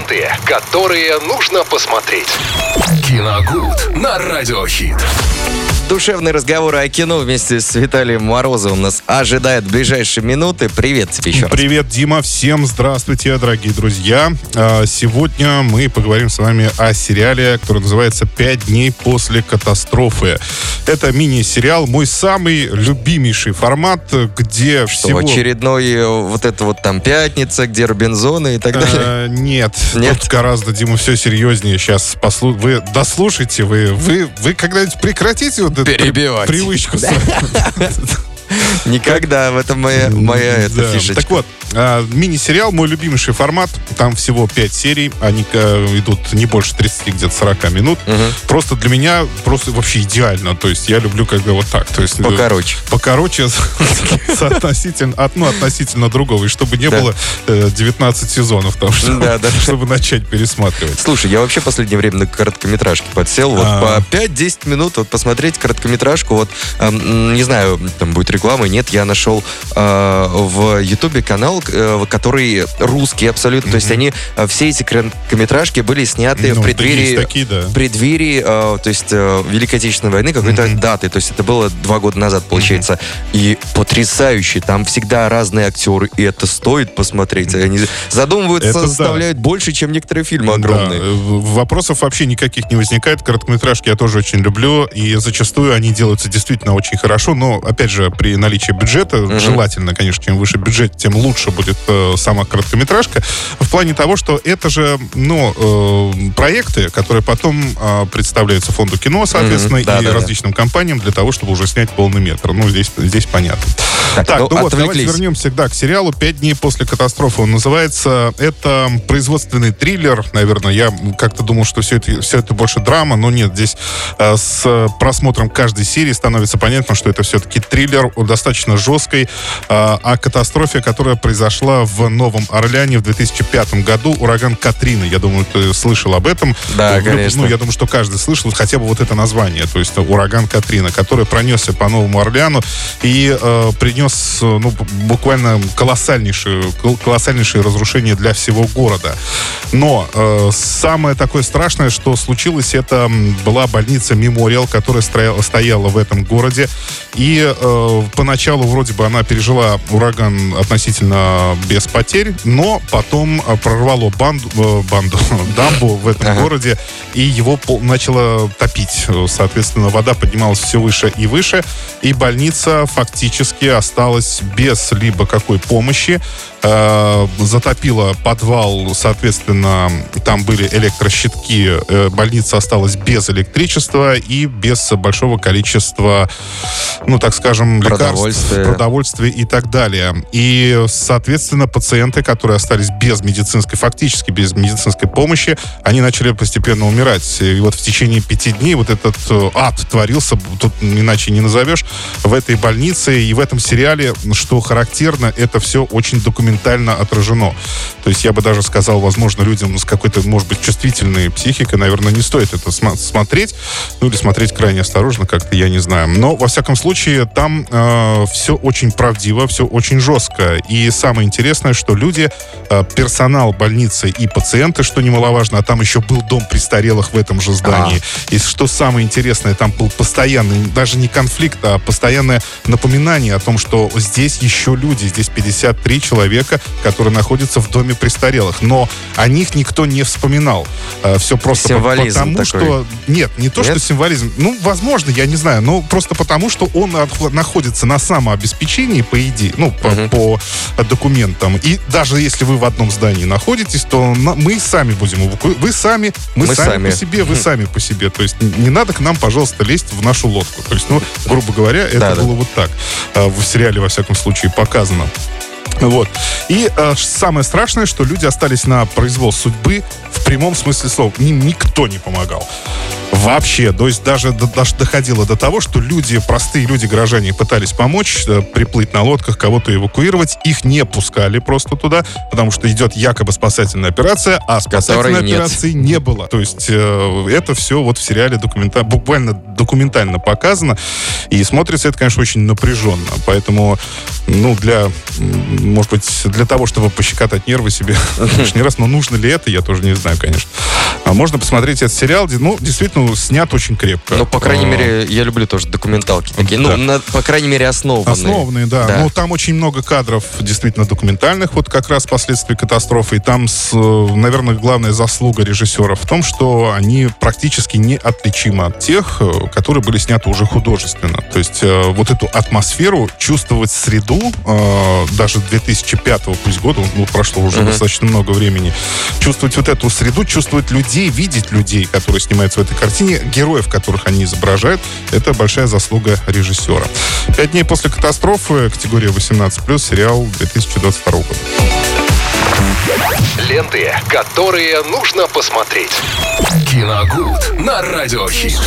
ленты, которые нужно посмотреть. Киногуд на радиохит. Душевные разговоры о кино вместе с Виталием Морозовым нас ожидает в ближайшие минуты. Привет тебе еще раз. Привет, Дима. Всем здравствуйте, дорогие друзья. А, Сегодня мы поговорим с вами о сериале, который называется «Пять дней после катастрофы». Это мини-сериал, мой самый любимейший формат, где Что, всего... очередной э, вот это вот там пятница, где Робинзоны и так далее. Э, Нет, Нет? гораздо, Дима, все серьезнее. Сейчас послу... вы дослушайте, вы, вы, вы когда-нибудь прекратите вот эту привычку. Никогда, в этом моя, моя эта Да. фишечка. Так вот, а, мини-сериал мой любимейший формат. Там всего 5 серий. Они э, идут не больше 30, где-то 40 минут. Просто для меня просто вообще идеально. То есть я люблю когда вот так. То есть, э, Покороче. Покороче соотносительно, одно относительно другого. И чтобы не было э, 19 сезонов там, чтобы, начать пересматривать. Слушай, я вообще в последнее время на короткометражки подсел. Вот А. по 5-10 минут вот посмотреть короткометражку. Вот, не знаю, там будет реклама, нет, я нашел э, в Ютубе канал, э, который русский абсолютно. То есть они, э, все эти короткометражки были сняты Ну, в да, преддверии... такие, да. в преддверии, э, то есть э, Великой Отечественной войны какой-то Мгм. даты, то есть это было два года назад, получается, и потрясающе, там всегда разные актеры, и это стоит посмотреть, они задумываются, Это да. заставляют больше, чем некоторые фильмы Да, огромные. э, вопросов вообще никаких не возникает. Короткометражки я тоже очень люблю, и зачастую они делаются действительно очень хорошо, но, опять же, при наличии бюджета, желательно, конечно, чем выше бюджет, тем лучше будет э, сама короткометражка, в плане того, что это же, ну, э, проекты, которые потом э, представляются фонду кино, соответственно, Мгм, да, и да, да. различным компаниям для того, чтобы уже снять полный метр. Ну, здесь, здесь понятно. Так, Так, ну, ну, вот, давайте вернемся да, к сериалу «Пять дней после катастрофы». Он называется. Это производственный триллер, наверное. Я как-то думал, что все это, все это больше драма, но нет. Здесь э, с просмотром каждой серии становится понятно, что это все-таки триллер достаточно жесткой э, о катастрофе, которая произошла в Новом Орлеане в 2005 году. Ураган Катрина. Я думаю, ты слышал об этом. Да, Ну, конечно. Ну, я думаю, что каждый слышал хотя бы вот это название, то есть ураган Катрина, который пронесся по Новому Орлеану и э, принес э, ну, буквально колоссальнейшие, кол- колоссальнейшие разрушения для всего города. Но э, самое такое страшное, что случилось, это была больница Мемориал, которая строя- стояла в этом городе. И э, поначалу вроде бы она пережила ураган относительно без потерь, но потом э, прорвало банду, э, банду дамбу в этом Ага. городе, и его пол- начало топить. Соответственно, вода поднималась все выше и выше, и больница фактически осталась без либо какой помощи. Э, затопила подвал, соответственно, там были электрощитки, э, больница осталась без электричества и без большого количества, ну, так скажем, лекарств, Продовольствия. продовольствия и так далее. И, соответственно, пациенты, которые остались без медицинской, фактически без медицинской помощи, они начали постепенно умирать. И вот в течение пяти дней вот этот э, ад творился, тут иначе не назовешь, в этой больнице и в этом сериале, что характерно, это все очень документально отражено. То есть я бы даже сказал, возможно, людям с какой-то, может быть, чувствительной психикой, наверное, не стоит это сма- смотреть, ну или смотреть крайне осторожно как-то, я не знаю. Но, во всяком случае, там все очень правдиво, все очень жестко. И самое интересное, что люди, э, персонал больницы и пациенты, что немаловажно, а там еще был дом престарелых в этом же здании. И что самое интересное, там был постоянный, даже не конфликт, а постоянное напоминание о том, что здесь еще люди, здесь 53 человека, которые находятся в доме престарелых. Но о них никто не вспоминал. Все просто Символизм потому, такой. что... Нет, не то, Нет? что символизм. Ну, возможно, я не знаю, но просто потому, что он находится на самообеспечении, по идее, ну, по, Мгм. по документам. И даже если вы в одном здании находитесь, то мы сами будем Вы сами, мы, Мы сами, сами. по себе, вы сами по себе. То есть не надо к нам, пожалуйста, лезть в нашу лодку. То есть, ну, грубо говоря, это Да-да. было вот так. а, В сериале, во всяком случае, показано. Вот. И э, самое страшное, что люди остались на произвол судьбы в прямом смысле слова. Им никто не помогал. Вообще, то есть даже, даже доходило до того, что люди, простые люди, горожане, пытались помочь, э, приплыть на лодках, кого-то эвакуировать. Их не пускали просто туда, потому что идет якобы спасательная операция, а спасательной Которой операции нет. не было. То есть э, это все вот в сериале документа... буквально документально показано. И смотрится это, конечно, очень напряженно. Поэтому, ну, для, может быть, для того, чтобы пощекотать нервы себе лишний раз, но нужно ли это, я тоже не знаю, конечно. А можно посмотреть этот сериал, ну, действительно, снят очень крепко. Ну, по крайней а, мере, я люблю тоже документалки такие. Ну, на, по крайней мере, основанные. Основанные, да. да. Ну, там очень много кадров действительно документальных, вот как раз последствий катастрофы. И там, с, наверное, главная заслуга режиссера в том, что они практически неотличимы от тех, э, которые были сняты уже художественно. То есть э, вот эту атмосферу, чувствовать среду, э, даже 2005 пусть года, ну, прошло уже uh-huh. достаточно много времени, чувствовать вот эту среду, чувствовать людей, видеть людей, которые снимаются в этой картине, героев, которых они изображают, это большая заслуга режиссера. Пять дней после катастрофы, категория 18+, сериал 2022 года. Ленты, которые нужно посмотреть. Киногуд на радиохит.